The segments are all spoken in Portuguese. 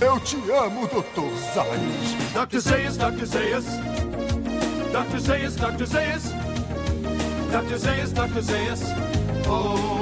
Eu te amo, Dr. Zayas. Dr. Zayas, Dr. Zayas. Dr. Zayas, Dr. Zayas. Dr. Zayas, Dr. Zayas. Oh.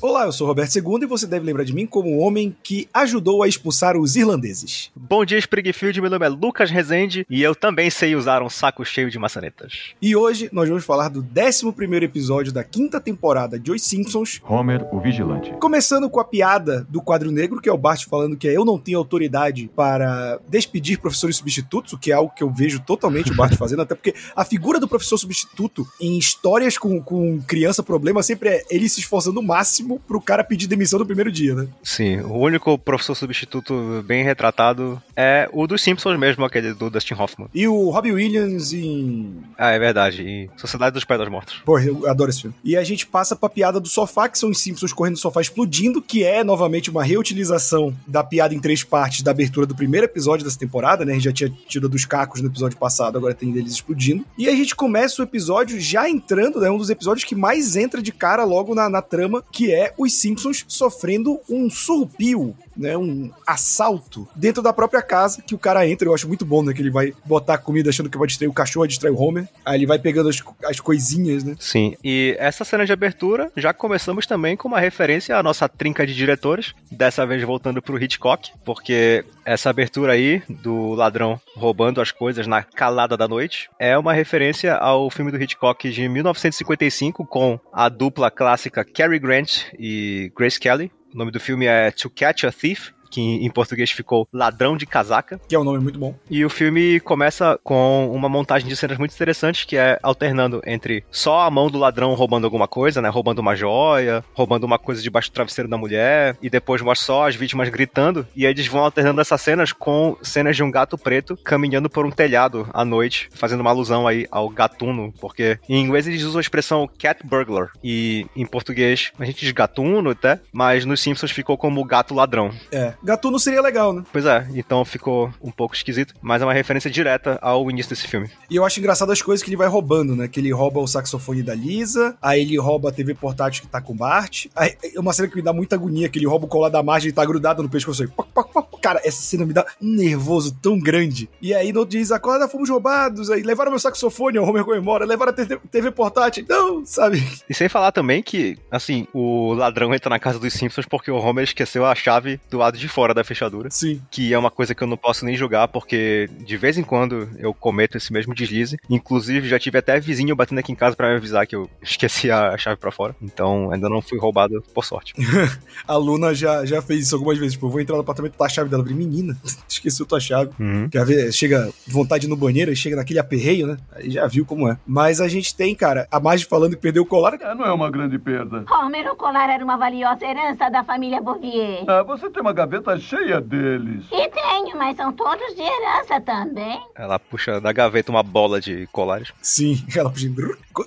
Olá, eu sou Roberto II e você deve lembrar de mim como o homem que ajudou a expulsar os irlandeses. Bom dia, Springfield. Meu nome é Lucas Rezende e eu também sei usar um saco cheio de maçanetas. E hoje nós vamos falar do 11 episódio da quinta temporada de Os Simpsons, Homer, o vigilante. começando com a piada do quadro negro, que é o Bart falando que eu não tenho autoridade para despedir professores substitutos, o que é algo que eu vejo totalmente o Bart fazendo, até porque a figura do professor substituto em histórias com, com criança problema sempre é ele se esforçando o máximo pro cara pedir demissão no primeiro dia, né? Sim, o único professor substituto bem retratado é o dos Simpsons mesmo, aquele do Dustin Hoffman. E o Robbie Williams em Ah, é verdade. E Sociedade dos Pedras Mortos. Porra, eu adoro esse filme. E a gente passa pra piada do sofá, que são os Simpsons correndo no sofá explodindo, que é novamente uma reutilização da piada em três partes da abertura do primeiro episódio dessa temporada, né? A gente já tinha tido dos cacos no episódio passado, agora tem deles explodindo. E a gente começa o episódio já entrando, né? Um dos episódios que mais entra de cara logo na, na trama, que é os Simpsons sofrendo um surrupio. Né, um assalto dentro da própria casa que o cara entra. Eu acho muito bom, né? Que ele vai botar comida achando que vai distrair o cachorro, distrai o Homer. Aí ele vai pegando as, as coisinhas, né? Sim, e essa cena de abertura já começamos também com uma referência à nossa trinca de diretores, dessa vez voltando pro Hitchcock, porque essa abertura aí do ladrão roubando as coisas na calada da noite é uma referência ao filme do Hitchcock de 1955 com a dupla clássica Cary Grant e Grace Kelly. O nome do filme é To Catch a Thief, que em português ficou Ladrão de Casaca. Que é um nome muito bom. E o filme começa com uma montagem de cenas muito interessantes, que é alternando entre só a mão do ladrão roubando alguma coisa, né? Roubando uma joia, roubando uma coisa debaixo do travesseiro da mulher, e depois mostra só as vítimas gritando. E eles vão alternando essas cenas com cenas de um gato preto caminhando por um telhado à noite, fazendo uma alusão aí ao gatuno, porque em inglês eles usam a expressão cat burglar, e em português a gente diz gatuno até, mas nos Simpsons ficou como gato ladrão. É. Gatuno seria legal, né? Pois é, então ficou um pouco esquisito, mas é uma referência direta ao início desse filme. E eu acho engraçado as coisas que ele vai roubando, né? Que ele rouba o saxofone da Lisa, aí ele rouba a TV portátil que tá com o Bart. Aí, é uma cena que me dá muita agonia, que ele rouba o colar da margem e tá grudado no pescoço aí. Poc, poc, poc. Cara, essa cena me dá um nervoso tão grande. E aí no outro dia diz, acorda, fomos roubados. Aí levaram meu saxofone, o Homer comemora. Levaram a TV, TV portátil. Não, sabe? E sem falar também que, assim, o ladrão entra na casa dos Simpsons porque o Homer esqueceu a chave do lado de fora da fechadura. Sim. Que é uma coisa que eu não posso nem julgar, porque de vez em quando eu cometo esse mesmo deslize. Inclusive, já tive até vizinho batendo aqui em casa pra me avisar que eu esqueci a chave pra fora. Então, ainda não fui roubado, por sorte. A Luna já, já fez isso algumas vezes. Tipo, eu vou entrar no apartamento, tá a chave dela. Eu falei, menina, esqueci a tua chave. Uhum. Quer ver? Chega vontade no banheiro, chega naquele aperreio, né? Aí já viu como é. Mas a gente tem, cara, a Marge falando que perdeu o colar. É, não é uma grande perda. Homer, o colar era uma valiosa herança da família Bouvier. Ah, você tem uma gaveta cheia deles. E tenho, mas são todos de herança também. Ela puxa da gaveta uma bola de colares. Sim, ela puxa.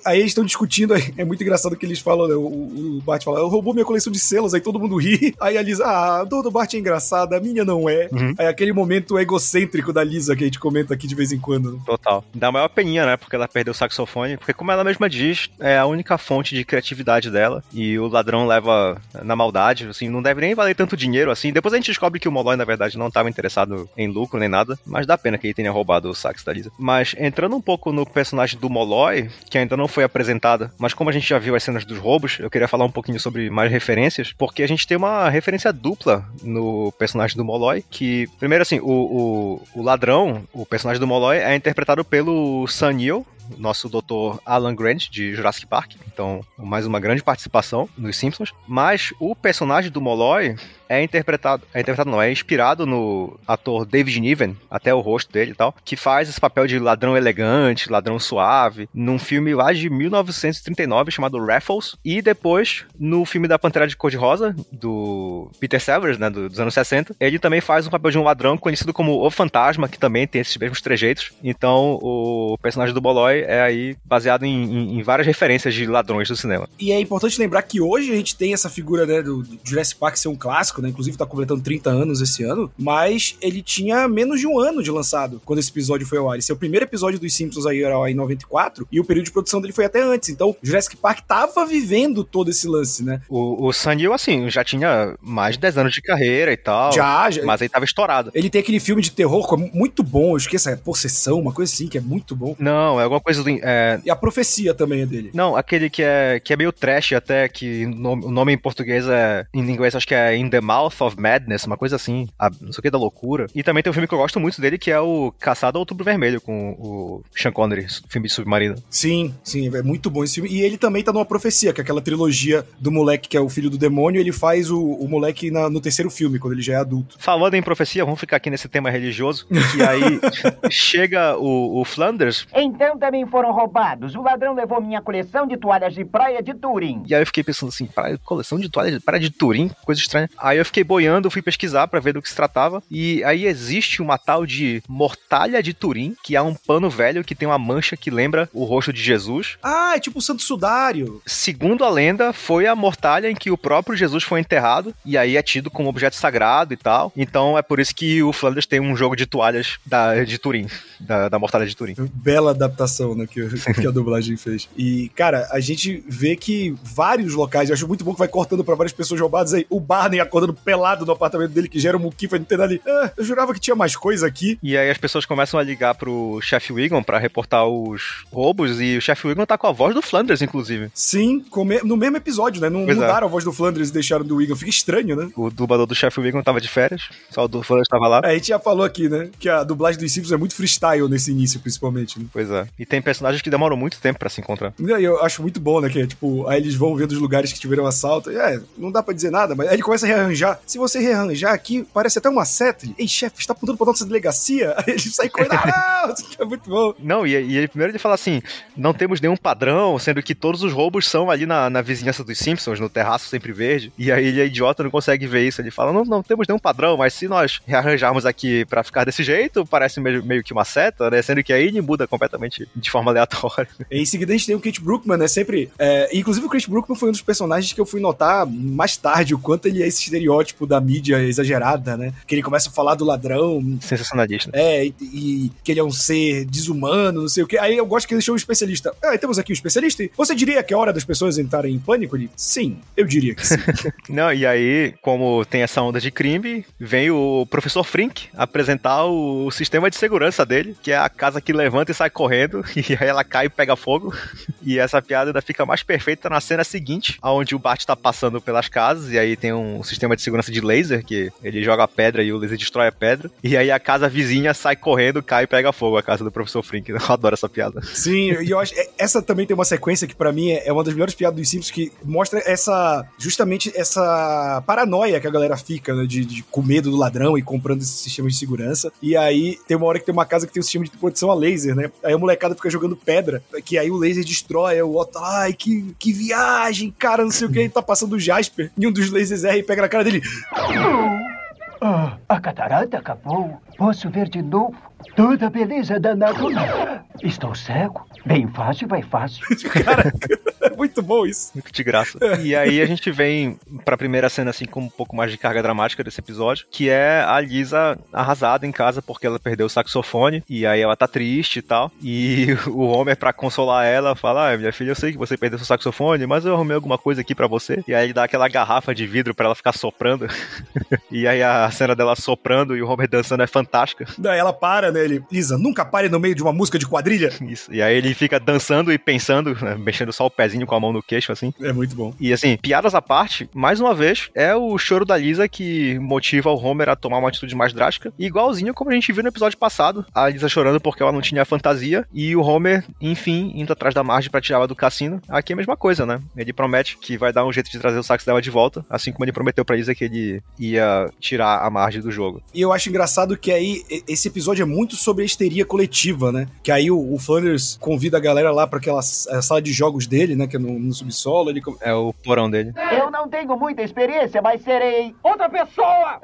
Aí eles estão discutindo, é muito engraçado que eles falam, né? O, o Bart fala, eu roubou minha coleção de selos, aí todo mundo ri. Aí a Lisa, ah, a dor do Bart é engraçada, a minha não é. Uhum. Aí aquele momento egocêntrico da Lisa que a gente comenta aqui de vez em quando. né? Total. Dá a maior peninha, né? Porque ela perdeu o saxofone. Porque, como ela mesma diz, é a única fonte de criatividade dela. E o ladrão leva na maldade. Assim, não deve nem valer tanto dinheiro assim. Depois a gente descobre que o Molloy, na verdade, não estava interessado em lucro nem nada. Mas dá pena que ele tenha roubado o sax da Lisa. Mas entrando um pouco no personagem do Molloy, que ainda não foi apresentada, mas como a gente já viu as cenas dos roubos, eu queria falar um pouquinho sobre mais referências. Porque a gente tem uma referência dupla no personagem do Molloy. Que, primeiro, assim, o, o, o ladrão, o personagem do Molloy, é interpretado pelo Sam Neill, nosso doutor Alan Grant de Jurassic Park. Então, mais uma grande participação nos Simpsons. Mas o personagem do Molloy é interpretado, é interpretado não, é inspirado no ator David Niven, até o rosto dele e tal, que faz esse papel de ladrão elegante, ladrão suave, num filme lá de 1939 chamado Raffles, e depois no filme da Pantera de Cor-de-Rosa, do Peter Sellers, né, do- dos anos 60, ele também faz um papel de um ladrão conhecido como O Fantasma, que também tem esses mesmos trejeitos. Então, o personagem do Molloy herói é aí baseado em, em, em várias referências de ladrões do cinema. E é importante lembrar que hoje a gente tem essa figura, né, do, do Jurassic Park ser um clássico, né? Inclusive tá completando 30 anos esse ano, mas ele tinha menos de um ano de lançado quando esse episódio foi ao ar. Esse é o primeiro episódio dos Simpsons aí era em 94 e o período de produção dele foi até antes. Então, Jurassic Park tava vivendo todo esse lance, né? O, o Sam Neill, assim, já tinha mais de 10 anos de carreira e tal. Já, já. Mas aí tava estourado. Ele tem aquele filme de terror muito bom, eu esqueço, é Possessão, uma coisa assim, que é muito bom. Não, é alguma coisa do. É... E a profecia também é dele. Não, aquele que é, que é meio trash até, que no, o nome em português é. Em inglês acho que é In the Mouth of Madness, uma coisa assim. A, não sei o que da loucura. E também tem um filme que eu gosto muito dele, que é o Caçado ao Outubro Vermelho, com o Sean Connery, filme de submarino. Sim, sim, é muito bom esse filme. E ele também tá numa profecia, que é aquela trilogia do moleque que é o filho do demônio, ele faz o, o moleque na, no terceiro filme, quando ele já é adulto. Falando em profecia, vamos ficar aqui nesse tema religioso, que aí chega o, o Flanders. Então também foram roubados. O ladrão levou minha coleção de toalhas de praia de Turim. E aí eu fiquei pensando assim, praia, coleção de toalhas de praia de Turim, coisa estranha. Aí eu fiquei boiando, fui pesquisar para ver do que se tratava. E aí existe uma tal de mortalha de Turim, que é um pano velho que tem uma mancha que lembra o rosto de Jesus. Ah, é tipo o Santo Sudário. Segundo a lenda, foi a mortalha em que o próprio Jesus foi enterrado, e aí é tido como objeto sagrado e tal. Então é por isso que o Flanders tem um jogo de toalhas da, de Turim, da, da mortalha de Turim. Bela adaptação, né, que, que a dublagem fez. E, cara, a gente vê que vários locais, eu acho muito bom que vai cortando pra várias pessoas roubadas aí. O Barney acordando pelado no apartamento dele, que gera um muquifa, não tem nada ali. Ah, eu jurava que tinha mais coisa aqui. E aí as pessoas começam a ligar pro chefe Wiggum pra reportar os roubos, e o chefe Wiggum tá com a voz do Flanders, inclusive. Sim, no mesmo episódio, né? Não Pois é. mudaram a voz do Flanders e deixaram do Wiggum. Fica estranho, né? O dublador do chefe Wiggum tava de férias, só o do Flanders tava lá. É, a gente já falou aqui, né? Que a dublagem dos Simpsons é muito freestyle nesse início, principalmente. Né? Pois é. E tem personagens que demoram muito tempo pra se encontrar. E eu acho muito bom, né? Que é tipo, aí eles vão vendo os lugares que tiveram assalto. É, não dá pra dizer nada, mas aí ele começa a rearranjar. Se você rearranjar aqui, parece até uma seta. Ei, chefe, você tá apontando pra nossa delegacia? Aí ele sai correndo. Ah, é muito bom. Não, e, e ele, primeiro ele fala assim: não temos nenhum padrão, sendo que todos os roubos são ali na, na vizinhança dos Simpsons, no terraço sempre verde. E aí ele é idiota, não consegue ver isso. Ele fala: não, não temos nenhum padrão, mas se nós rearranjarmos aqui pra ficar desse jeito, parece meio, meio que uma seta, né? Sendo que aí ele muda completamente de forma aleatória. Em seguida a gente tem o Kate Brookman, né? Sempre. é, inclusive o Kate Brookman foi um dos personagens que eu fui notar mais tarde o quanto ele é esse estereótipo da mídia exagerada, né? Que ele começa a falar do ladrão, Sensacionalista. É, e, e que ele é um ser desumano, não sei o quê. Aí eu gosto que ele deixou um especialista. Ah, temos aqui um especialista. Você diria que é hora das pessoas entrarem em pânico? Ele, sim, eu diria que sim. Não, e aí, como tem essa onda de crime, vem o professor Frink apresentar o, sistema de segurança dele, que é a casa que levanta e sai correndo, e aí ela cai e pega fogo. E essa piada ainda fica mais perfeita na cena seguinte, onde o Bart tá passando pelas casas, e aí tem um sistema de segurança de laser, que ele joga a pedra e o laser destrói a pedra. E aí a casa vizinha sai correndo, cai e pega fogo, a casa do professor Frink. Eu adoro essa piada. Sim, e eu acho. é- Essa também tem uma sequência que pra mim é uma das melhores piadas dos Simpsons que mostra essa. Justamente essa paranoia que a galera fica, né? De, de com medo do ladrão e comprando esses sistemas de segurança. E aí tem uma hora que tem uma casa que tem um sistema de proteção a laser, né? Aí a molecada fica jogando pedra, que aí o laser destrói. O Otto, ai, que, que viagem, cara, não sei o que. Ele tá passando o Jasper e um dos lasers erra e pega na cara dele. Ah, a catarata acabou. Posso ver de novo toda a beleza da natureza. Estou cego. Bem fácil, vai fácil. Cara, é muito bom isso. Muito de graça. E aí a gente vem pra primeira cena, assim, com um pouco mais de carga dramática desse episódio, que é a Lisa arrasada em casa porque ela perdeu o saxofone, e aí ela tá triste e tal. E o Homer, pra consolar ela, fala: Ah, minha filha, eu sei que você perdeu seu saxofone, mas eu arrumei alguma coisa aqui pra você. E aí ele dá aquela garrafa de vidro pra ela ficar soprando. e aí a cena dela soprando e o Homer dançando é fantástica. Daí ela para, né? Ele, Lisa, nunca pare no meio de uma música de quadrilha. Isso. E aí ele fica dançando e pensando, né, mexendo só o pezinho com a mão no queixo, assim. É muito bom. E assim, piadas à parte, mais uma vez, é o choro da Lisa que motiva o Homer a tomar uma atitude mais drástica. Igualzinho como a gente viu no episódio passado, a Lisa chorando porque ela não tinha fantasia e o Homer, enfim, indo atrás da Marge pra tirar ela do cassino. Aqui é a mesma coisa, né? Ele promete que vai dar um jeito de trazer o sax dela de volta, assim como ele prometeu pra Lisa que ele ia tirar a Marge do jogo. E eu acho engraçado que aí esse episódio é muito sobre a histeria coletiva, né? Que aí o, o Flanders convida a galera lá pra aquela a sala de jogos dele, né? Que é no, no subsolo. Ele, É o porão dele. Eu não tenho muita experiência, mas serei outra pessoa.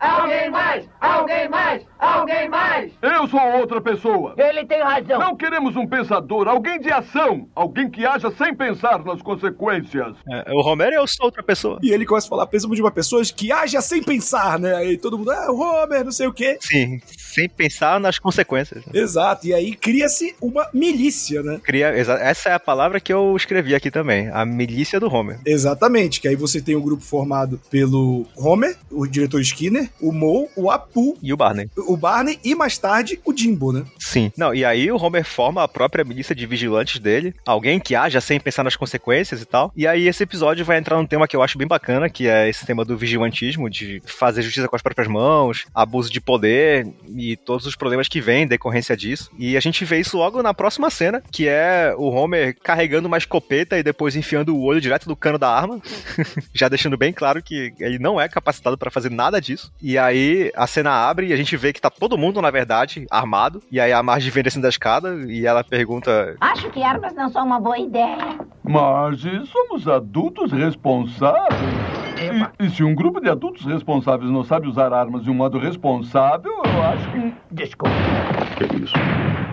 Alguém mais! Alguém mais! Alguém mais! Eu sou outra pessoa. Ele tem razão. Não queremos um pensador, alguém de ação. Alguém que haja sem pensar nas consequências. É, o Homer eu sou outra pessoa. E ele começa a falar, precisamos de uma pessoa que haja sem pensar, né? Aí todo mundo, ah, o Homer, não sei o quê. Sim, sem pensar nas consequências. Exato, e aí cria-se uma milícia, né? Cria, essa é a palavra que eu escrevi aqui também, a milícia do Homer. Exatamente, que aí você tem um grupo formado pelo Homer, o diretor Skinner, o Moe, o Apu, E o Barney. o Barney e mais tarde o Jimbo, né? Sim. Não, e aí o Homer forma a própria milícia de vigilantes dele, alguém que haja sem pensar nas consequências e tal. E aí esse episódio vai entrar num tema que eu acho bem bacana, que é esse tema do vigilantismo, de fazer justiça com as próprias mãos, abuso de poder e todos os problemas que vêm em decorrência disso. E a gente vê isso logo na próxima cena, que é o Homer carregando uma escopeta e depois enfiando o olho direto do cano da arma, já deixando bem claro que ele não é capacitado pra fazer nada disso. E aí a cena abre e a gente vê que tá todo mundo, na verdade, armado. E aí a Marge vem descendo da escada e ela pergunta: Acho que armas não são uma boa ideia. Marge, somos adultos responsáveis. E, e se um grupo de adultos responsáveis não sabe usar armas de um modo responsável, eu acho que. Desculpe. Que isso?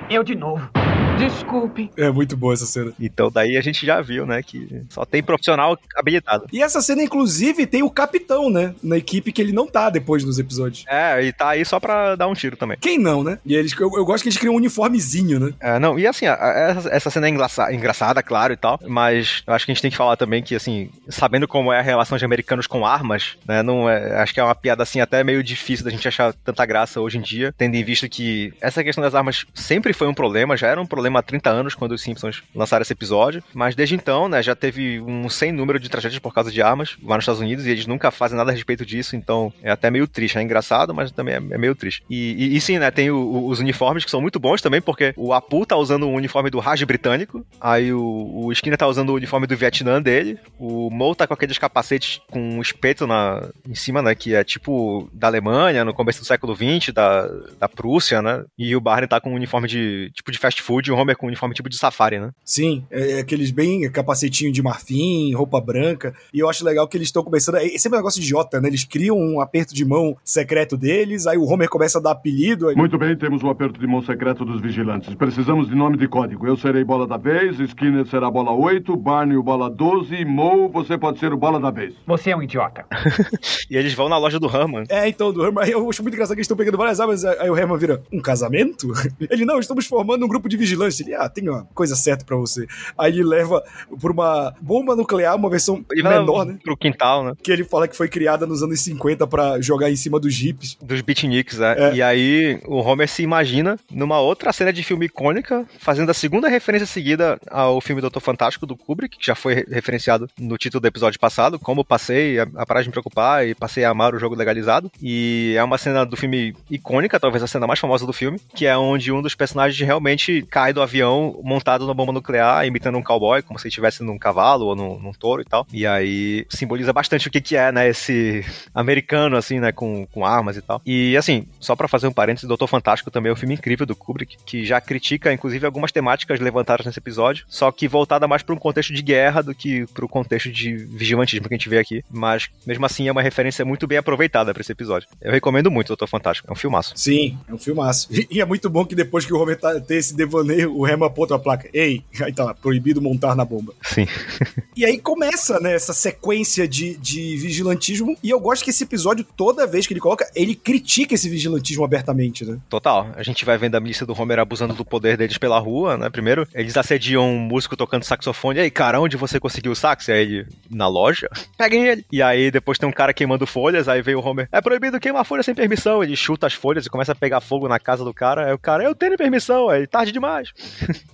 Eu de novo. Desculpe. É muito boa essa cena. Então daí a gente já viu, né, que só tem profissional habilitado. E essa cena, inclusive, tem o capitão, né? Na equipe que ele não tá depois nos episódios. É, e tá aí só pra dar um tiro também. Quem não, né? E eles, eu, eu gosto que eles criam um uniformezinho, né? É, não, e assim, a- a- essa, essa cena é engraçada, engraçada, claro e tal, mas eu acho que a gente tem que falar também que, assim, sabendo como é a relação de americanos com armas, né, não é, acho que é uma piada, assim, até meio difícil da gente achar tanta graça hoje em dia, tendo em vista que essa questão das armas sempre foi um problema, já era um problema há 30 anos quando os Simpsons lançaram esse episódio, mas desde então, né, já teve um sem número de tragédias por causa de armas lá nos Estados Unidos e eles nunca fazem nada a respeito disso, então é até meio triste, é engraçado, mas também é, é meio triste. E, e- e sim, né, tem o- o- os uniformes que são muito bons também, porque o Apu tá usando o uniforme do Raj britânico, aí o, o Skinner tá usando o uniforme do Vietnã dele, o Mo tá com aqueles capacetes com um espeto na, em cima, né, que é tipo da Alemanha, no começo do século XX, da, da Prússia, né, e o Barney tá com um uniforme de tipo de fast food e o Homer com um uniforme tipo de safari, né. Sim, é, é aqueles bem capacetinho de marfim, roupa branca. E eu acho legal que eles estão começando. É sempre um negócio idiota, né? Eles criam um aperto de mão secreto deles, aí o Homer começa a dar apelido. aí- Muito bem, temos o aperto de mão secreto dos vigilantes. Precisamos de nome de código. Eu serei bola da vez, Skinner será bola 8, Barney o bola 12 e Mo, você pode ser o bola da vez. Você é um idiota. E eles vão na loja do Herman. É, então, do Herman, eu acho muito engraçado que eles estão pegando várias armas, aí o Herman vira, um casamento? Ele, não, estamos formando um grupo de vigilância. Ele, ah, tem uma coisa certa pra você. Aí ele leva por uma bomba nuclear, uma versão Ele menor, né? pro quintal, né. Que ele fala que foi criada nos anos 50 pra jogar em cima dos jipes. Dos beatniks, né? É. E aí o Homer se imagina numa outra cena de filme icônica, fazendo a segunda referência seguida ao filme Doutor Fantástico do Kubrick, que já foi re- referenciado no título do episódio passado, como passei a, a parar de me preocupar e passei a amar o jogo legalizado. E é uma cena do filme icônica, talvez a cena mais famosa do filme, que é onde um dos personagens realmente cai do avião montado na bomba nuclear, imitando um cowboy, como se estivesse num cavalo ou num, num touro e tal. E aí simboliza bastante o que, que é, né, esse americano, assim, né, com, com armas e tal. E, assim, só pra fazer um parênteses, Doutor Fantástico também é um filme incrível do Kubrick, que já critica, inclusive, algumas temáticas levantadas nesse episódio, só que voltada mais pra um contexto de guerra do que pro contexto de vigilantismo que a gente vê aqui. Mas, mesmo assim, é uma referência muito bem aproveitada pra esse episódio. Eu recomendo muito Doutor Fantástico, é um filmaço. Sim, é um filmaço. E é muito bom que depois que o Homer tá, tem esse devaneio, o Herman aponta a placa. Ei, aí tá lá, proibido montar na bomba. Sim. E aí começa, né, essa sequência de, de vigilantismo. E eu gosto que esse episódio, toda vez que ele coloca, ele critica esse vigilantismo abertamente, né? Total. A gente vai vendo a milícia do Homer abusando do poder deles pela rua, né? Primeiro, eles assediam um músico tocando saxofone. E aí, cara, onde você conseguiu o sax? E aí ele, na loja? Peguem ele. E aí depois tem um cara queimando folhas, aí veio o Homer. É proibido queimar folha sem permissão. Ele chuta as folhas e começa a pegar fogo na casa do cara. Aí o cara, eu tenho permissão. Aí, tarde demais.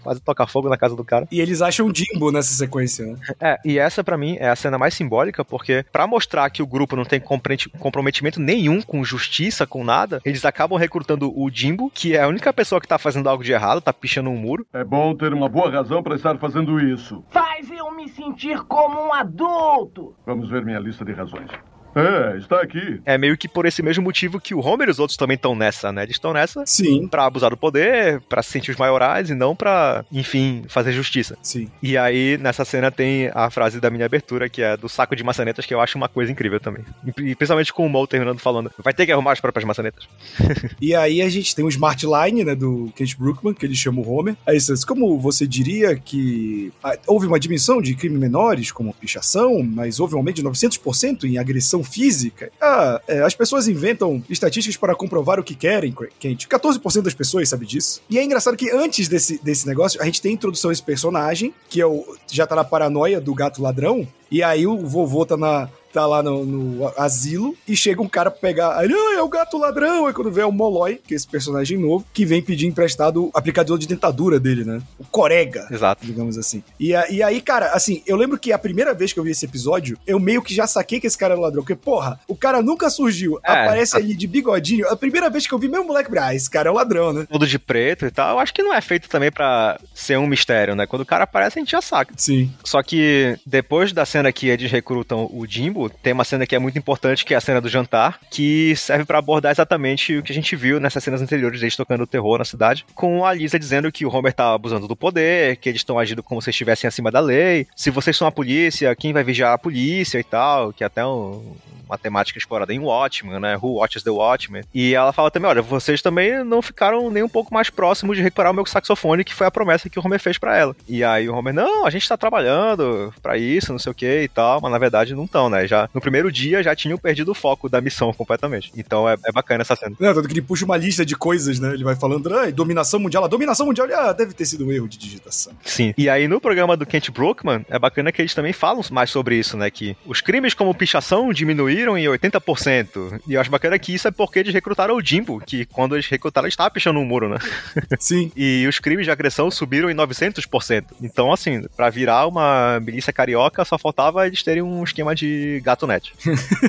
Quase toca fogo na casa do cara. E eles acham Jimbo nessa sequência, né? É, e essa pra mim é a cena mais simbólica, porque pra mostrar que o grupo não tem comprometi- comprometimento nenhum com justiça, com nada, eles acabam recrutando o Jimbo, que é a única pessoa que tá fazendo algo de errado, tá pichando um muro. É bom ter uma boa razão para estar fazendo isso. Faz eu me sentir como um adulto. Vamos ver minha lista de razões. É, está aqui. É meio que por esse mesmo motivo que o Homer e os outros também estão nessa, né? Eles estão nessa Sim, pra abusar do poder, pra se sentir os maiorais e não pra, enfim, fazer justiça. sim. E aí, nessa cena tem a frase da minha abertura, que é do saco de maçanetas, que eu acho uma coisa incrível também. E principalmente com o Mo terminando falando, vai ter que arrumar as próprias maçanetas. E aí a gente tem o Smart Line, né, do Kate Brookman, que ele chama o Homer. Aí você, como você diria que ah, houve uma dimensão de crimes menores, como pichação, mas houve um aumento de 900% em agressão física? Ah, é, as pessoas inventam estatísticas para comprovar o que querem, Kate. 14% das pessoas sabe disso. E é engraçado que antes desse, desse negócio, a gente tem a introdução desse personagem, que é o, já tá na paranoia do gato ladrão, e aí o vovô tá na. Tá lá no, no asilo e chega um cara pra pegar. Aí, ah, é o gato ladrão. Aí quando vê é o Molloy, que é esse personagem novo, que vem pedir emprestado o aplicador de dentadura dele, né? O Corega Exato. digamos assim. E, e aí, cara, assim, eu lembro que a primeira vez que eu vi esse episódio, eu meio que já saquei que esse cara era ladrão. Porque, porra, o cara nunca surgiu, É. aparece ali de bigodinho. A primeira vez que eu vi, meu moleque, ah, esse cara é o ladrão, né? Tudo de preto e tal. Eu acho que não é feito também pra ser um mistério, né? Quando o cara aparece, a gente já saca. Sim. Só que depois da cena que eles recrutam o Jimbo, tem uma cena que é muito importante, que é a cena do jantar, que serve pra abordar exatamente o que a gente viu nessas cenas anteriores, deles tocando o terror na cidade, com a Lisa dizendo que o Homer tá abusando do poder, que eles estão agindo como se estivessem acima da lei. Se vocês são a polícia, quem vai vigiar a polícia e tal, que é até um, uma temática explorada em Watchmen, né? Who Watches the Watchmen. E ela fala também, olha, vocês também não ficaram nem um pouco mais próximos de recuperar o meu saxofone, que foi a promessa que o Homer fez pra ela. E aí o Homer, não, a gente tá trabalhando pra isso, não sei o que e tal, mas na verdade não estão, né? Já no primeiro dia já tinham perdido o foco da missão completamente. Então é, é bacana essa cena. Não, tanto que ele puxa uma lista de coisas, né? Ele vai falando, ah, dominação mundial. A dominação mundial, ah, deve ter sido um erro de digitação. Sim. E aí no programa do Kent Brookman, é bacana que eles também falam mais sobre isso, né? Que os crimes como pichação diminuíram em 80%. E eu acho bacana que isso é porque eles recrutaram o Jimbo, que quando eles recrutaram, eles estavam pichando um muro, né? Sim. E os crimes de agressão subiram em 900%. Então, assim, pra virar uma milícia carioca, só faltava eles terem um esquema de gato net.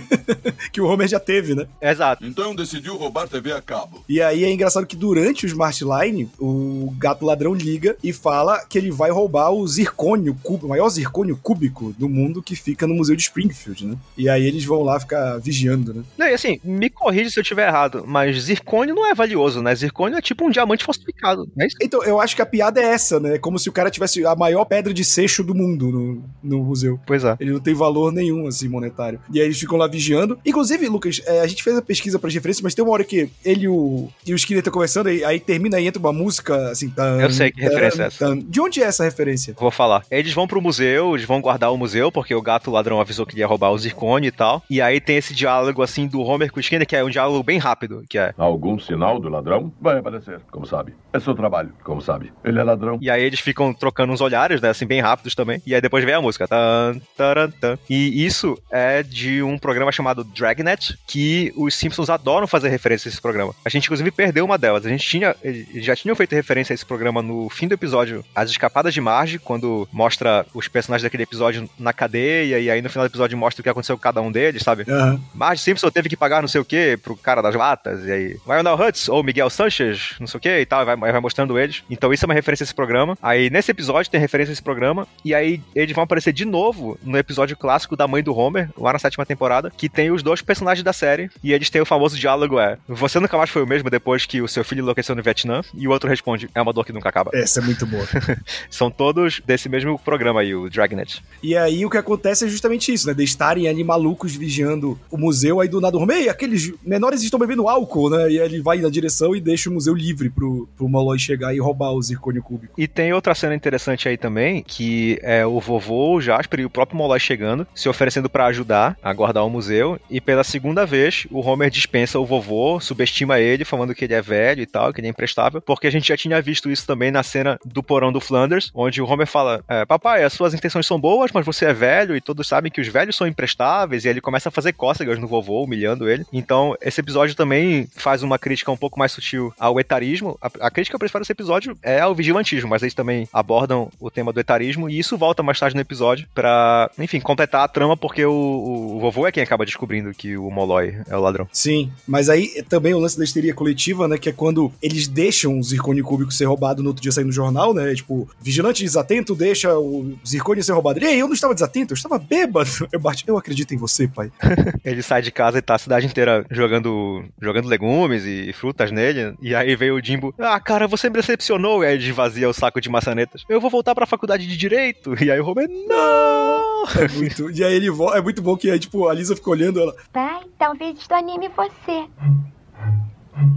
que o Homer já teve, né? Exato. Então decidiu roubar TV a cabo. E aí é engraçado que durante o Smart Line, o gato ladrão liga e fala que ele vai roubar o zircônio cúbico, o maior zircônio cúbico do mundo que fica no Museu de Springfield, né? E aí eles vão lá ficar vigiando, né? Não, e assim, me corrige se eu estiver errado, mas zircônio não é valioso, né? Zircônio é tipo um diamante falsificado, é isso? Então, eu acho que a piada é essa, né? É Como se o cara tivesse a maior pedra de seixo do mundo no, no museu. Pois é. Ele não tem valor nenhum, assim, monetário. E aí eles ficam lá vigiando. Inclusive, Lucas, é, a gente fez a pesquisa para referências, mas tem uma hora que ele e o, e o Skinner estão conversando, e aí termina e entra uma música, assim... Tan, Eu sei que referência é essa. tan. De onde é essa referência? Vou falar. Eles vão pro museu, eles vão guardar o museu, porque o gato ladrão avisou que ia roubar o zircônio e tal. E aí tem esse diálogo, assim, do Homer com o Skinner, que é um diálogo bem rápido, que é... Algum sinal do ladrão? Vai aparecer, como sabe. É seu trabalho, como sabe. Ele é ladrão. E aí eles ficam trocando uns olhares, né, assim, bem rápidos também. E aí depois vem a música. Tan, taran, tan. E isso é de um programa chamado Dragnet, que os Simpsons adoram fazer referência a esse programa. A gente, inclusive, perdeu uma delas. A gente tinha... Já tinham feito referência a esse programa no fim do episódio As Escapadas de Marge, quando mostra os personagens daquele episódio na cadeia, e aí no final do episódio mostra o que aconteceu com cada um deles, sabe? Aham. Marge Simpson teve que pagar não sei o que pro cara das latas, e aí Lionel Hutz ou Miguel Sanchez, não sei o que e tal, vai, vai mostrando eles. Então isso é uma referência a esse programa. Aí nesse episódio tem referência a esse programa, e aí eles vão aparecer de novo no episódio clássico da mãe do Homer, lá na sétima temporada, que tem os dois personagens da série, e eles têm o famoso diálogo é, você nunca mais foi o mesmo depois que o seu filho enlouqueceu no Vietnã, e o outro responde, é uma dor que nunca acaba. Essa é muito boa. São todos desse mesmo programa aí, o Dragnet. E aí o que acontece é justamente isso, né? De estarem ali malucos vigiando o museu, aí do nada "Ei, aqueles menores estão bebendo álcool, né? E aí ele vai na direção e deixa o museu livre pro, pro Molloy chegar e roubar o zircônio cúbico. E tem outra cena interessante aí também, que é o vovô, o Jasper e o próprio Molloy chegando, se oferecendo pra ajudar a guardar o museu, e pela segunda vez o Homer dispensa o vovô, subestima ele, falando que ele é velho e tal, que ele é imprestável, porque a gente já tinha visto isso também na cena do porão do Flanders, onde o Homer fala, é, papai, as suas intenções são boas, mas você é velho e todos sabem que os velhos são imprestáveis, e ele começa a fazer cócegas no vovô, humilhando ele. Então, esse episódio também faz uma crítica um pouco mais sutil ao etarismo. A, a crítica principal desse episódio é ao vigilantismo, mas eles também abordam o tema do etarismo, e isso volta mais tarde no episódio pra, enfim, completar a trama, porque o, o, o vovô é quem acaba descobrindo que o Molloy é o ladrão. Sim, mas aí também o lance da histeria coletiva, né? Que é quando eles deixam o zircônio cúbico ser roubado no outro dia sair no jornal, né? Tipo, vigilante desatento deixa o zircônio ser roubado. Ei, eu não estava desatento, eu estava bêbado. Eu, bati, eu acredito em você, pai. ele sai de casa e tá a cidade inteira jogando, jogando legumes e frutas nele. E aí veio o Jimbo, ah, cara, você me decepcionou. E aí ele esvazia o saco de maçanetas. Eu vou voltar pra faculdade de Direito. E aí o Homer, não! É muito, e aí ele vo- é muito bom que aí, tipo, a Lisa fica olhando ela. Pai, talvez isto anime você.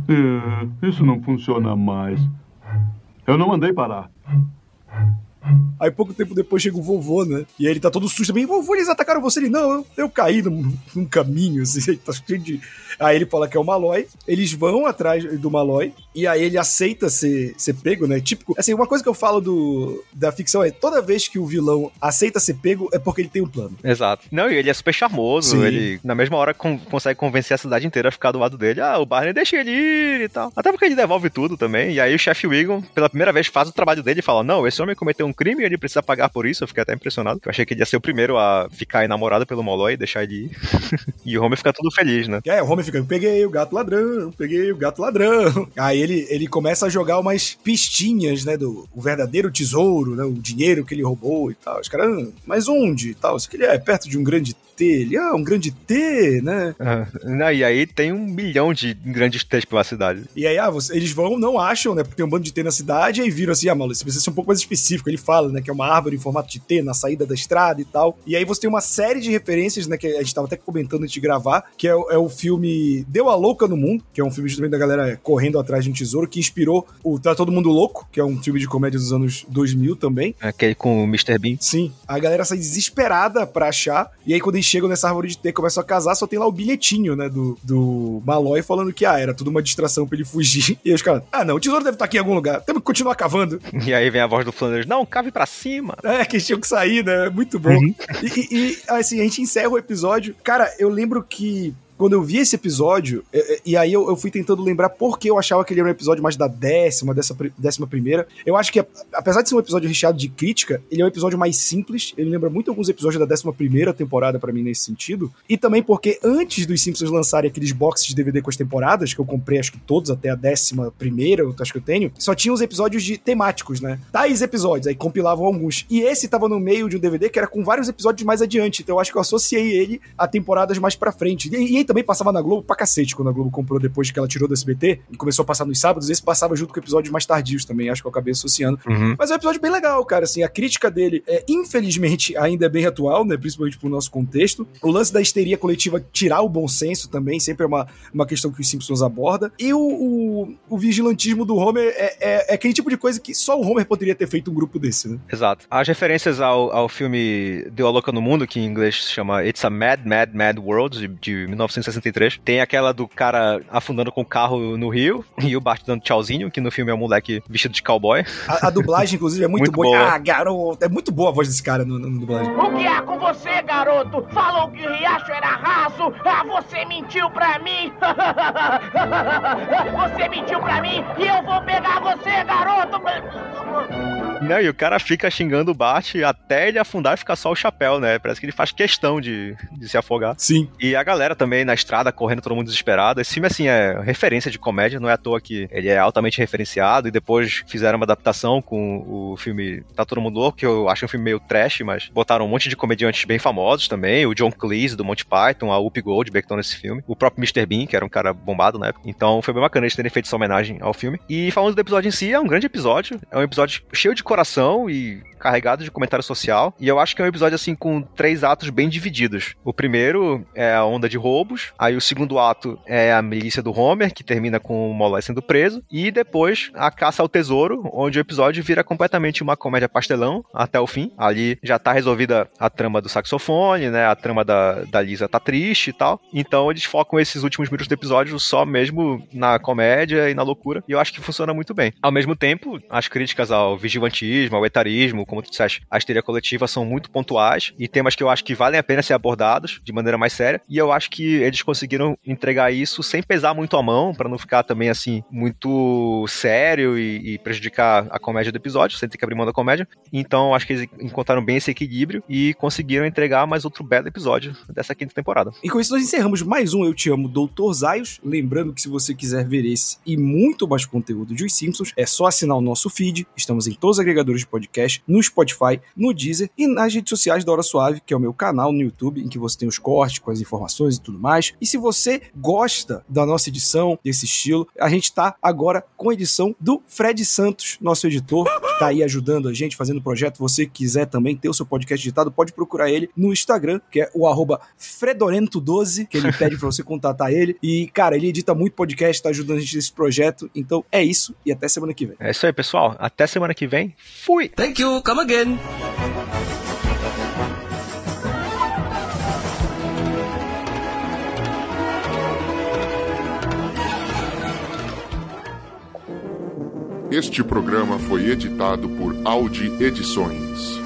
É, isso não funciona mais. Eu não mandei parar. Aí pouco tempo depois chega o vovô, né? E aí ele tá todo susto também. Vovô, eles atacaram você. Ele, não, eu, eu caí num, num caminho, assim, ele tá cheio de... Aí ele fala que é o Malloy. Eles vão atrás do Malloy. E aí ele aceita ser, ser pego, né? Típico. Assim, uma coisa que eu falo do, da ficção é toda vez que o vilão aceita ser pego é porque ele tem um plano. Exato. Não, e ele é super charmoso. Sim. Ele, na mesma hora, con- consegue convencer a cidade inteira a ficar do lado dele. Ah, o Barney deixa ele ir e tal. Até porque ele devolve tudo também. E aí o chefe Wiggum, pela primeira vez, faz o trabalho dele e fala: Não, esse homem cometeu um crime e ele precisa pagar por isso. Eu fiquei até impressionado. Eu achei que ele ia ser o primeiro a ficar enamorado pelo Molloy e deixar ele ir. e o Homer fica tudo feliz, né? Aí o Homer fica, peguei o gato ladrão, peguei o gato ladrão. Aí ele, ele começa a jogar umas pistinhas, né, do o verdadeiro tesouro, né, o dinheiro que ele roubou e tal. Os caras, "Ah, mas onde e tal? Isso que ele é perto de um grande T. Ele, ah, um grande T, né? Ah, e aí tem um milhão de grandes T's pela cidade. E aí, ah, eles vão, não acham, né? Porque tem um bando de T na cidade, e aí viram assim, ah, Malu, você precisa ser um pouco mais específico. Ele fala, né, que é uma árvore em formato de T na saída da estrada e tal. E aí você tem uma série de referências, né, que a gente tava até comentando antes de gravar, que é, o- é o filme Deu a Louca no Mundo, que é um filme justamente da galera correndo atrás de um tesouro, que inspirou o Tá Todo Mundo Louco, que é um filme de comédia dos anos 2000 também. Aquele com o Mr. Bean. Sim, a galera sai desesperada pra achar, e aí quando eles chegam nessa árvore de T, começam a casar, só tem lá o bilhetinho, né, do, do Malloy falando que, ah, era tudo uma distração pra ele fugir. E aí os caras, ah, não, o tesouro deve estar aqui em algum lugar, temos que continuar cavando. E aí vem a voz do Flanders: Não, cave pra cima. É, que eles tinham que sair, né, muito bom. E, e- e, assim, a gente encerra o episódio. Cara, eu lembro que... Quando eu vi esse episódio, é, é, e aí eu, eu fui tentando lembrar por que eu achava que ele era um episódio mais da décima, dessa décima primeira. Eu acho que, apesar de ser um episódio recheado de crítica, ele é um episódio mais simples. Ele lembra muito alguns episódios da décima primeira temporada pra mim nesse sentido. E também porque antes dos Simpsons lançarem aqueles boxes de DVD com as temporadas, que eu comprei acho que todos até a décima primeira, eu acho que eu tenho, só tinha os episódios de temáticos, né? Tais episódios, aí compilavam alguns. E esse tava no meio de um DVD que era com vários episódios mais adiante. Então eu acho que eu associei ele a temporadas mais pra frente. E, e aí também passava na Globo pra cacete, quando a Globo comprou depois que ela tirou do SBT e começou a passar nos sábados. Esse passava junto com episódios mais tardios também, acho que eu acabei associando. Uhum. Mas é um episódio bem legal, cara. Assim, a crítica dele, é, infelizmente, ainda é bem atual, né? Principalmente pro nosso contexto. O lance da histeria coletiva tirar o bom senso também, sempre é uma, uma questão que os Simpsons aborda. E o, o, o vigilantismo do Homer é, é, é aquele tipo de coisa que só o Homer poderia ter feito um grupo desse, né? Exato. As referências ao, ao filme Deu a Louca no Mundo, que em inglês se chama It's a Mad, Mad, Mad World, de, de 1963. Tem aquela do cara afundando com o carro no rio e o Bart dando tchauzinho, que no filme é um moleque vestido de cowboy. A, a dublagem, inclusive, é muito, Muito boa. boa. Ah, garoto! É muito boa a voz desse cara no, no, no dublagem. O que há com você, garoto? Falou que o riacho era raso. Ah, você mentiu pra mim. você mentiu pra mim e eu vou pegar você, garoto. Não, e o cara fica xingando o Bart até ele afundar e ficar só o chapéu, né? Parece que ele faz questão de, de se afogar. Sim. E a galera também na estrada, correndo, todo mundo desesperado. Esse filme, assim, é referência de comédia, não é à toa que ele é altamente referenciado. E depois fizeram uma adaptação com o filme Tá Todo Mundo Louco, que eu acho um filme meio trash, mas botaram um monte de comediantes bem famosos também. O John Cleese, do Monty Python, a Whoopi Goldberg estão nesse filme. O próprio Mr. Bean, que era um cara bombado na época. Então foi bem bacana eles terem feito essa homenagem ao filme. E falando do episódio em si, é um grande episódio. É um episódio cheio de coração e carregado de comentário social. E eu acho que é um episódio, assim, com três atos bem divididos. O primeiro é a onda de roubos. Aí o segundo ato é a milícia do Homer, que termina com o Molloy sendo preso. E depois a caça ao tesouro, onde o episódio vira completamente uma comédia pastelão até o fim. Ali já tá resolvida a trama do saxofone, né? A trama da, da Lisa tá triste e tal. Então eles focam esses últimos minutos do episódio só mesmo na comédia e na loucura. E eu acho que funciona muito bem. Ao mesmo tempo, as críticas ao vigilantismo, ao etarismo, como tu disseste, a histeria coletiva são muito pontuais e temas que eu acho que valem a pena ser abordados de maneira mais séria. E eu acho que eles conseguiram entregar isso sem pesar muito a mão, para não ficar também assim muito sério e, e prejudicar a comédia do episódio, sem ter que abrir mão da comédia. Então acho que eles encontraram bem esse equilíbrio e conseguiram entregar mais outro belo episódio dessa quinta temporada. E com isso nós encerramos mais um Eu Te Amo, Doutor Zaios. Lembrando que se você quiser ver esse e muito mais conteúdo de Os Simpsons, é só assinar o nosso feed. Estamos em todos os agregadores de podcast, no no Spotify, no Deezer e nas redes sociais da Hora Suave, que é o meu canal no YouTube, em que você tem os cortes com as informações e tudo mais. E se você gosta da nossa edição, desse estilo, a gente tá agora com a edição do Fred Santos, nosso editor, que tá aí ajudando a gente, fazendo o projeto. Você quiser também ter o seu podcast editado, pode procurar ele no Instagram, que é o arroba Fredorento12, que ele pede pra você contatar ele. E, cara, ele edita muito podcast, tá ajudando a gente nesse projeto. Então é isso e até semana que vem. É isso aí, pessoal. Até semana que vem. Fui! Thank you, come again. Este programa foi editado por Audi Edições.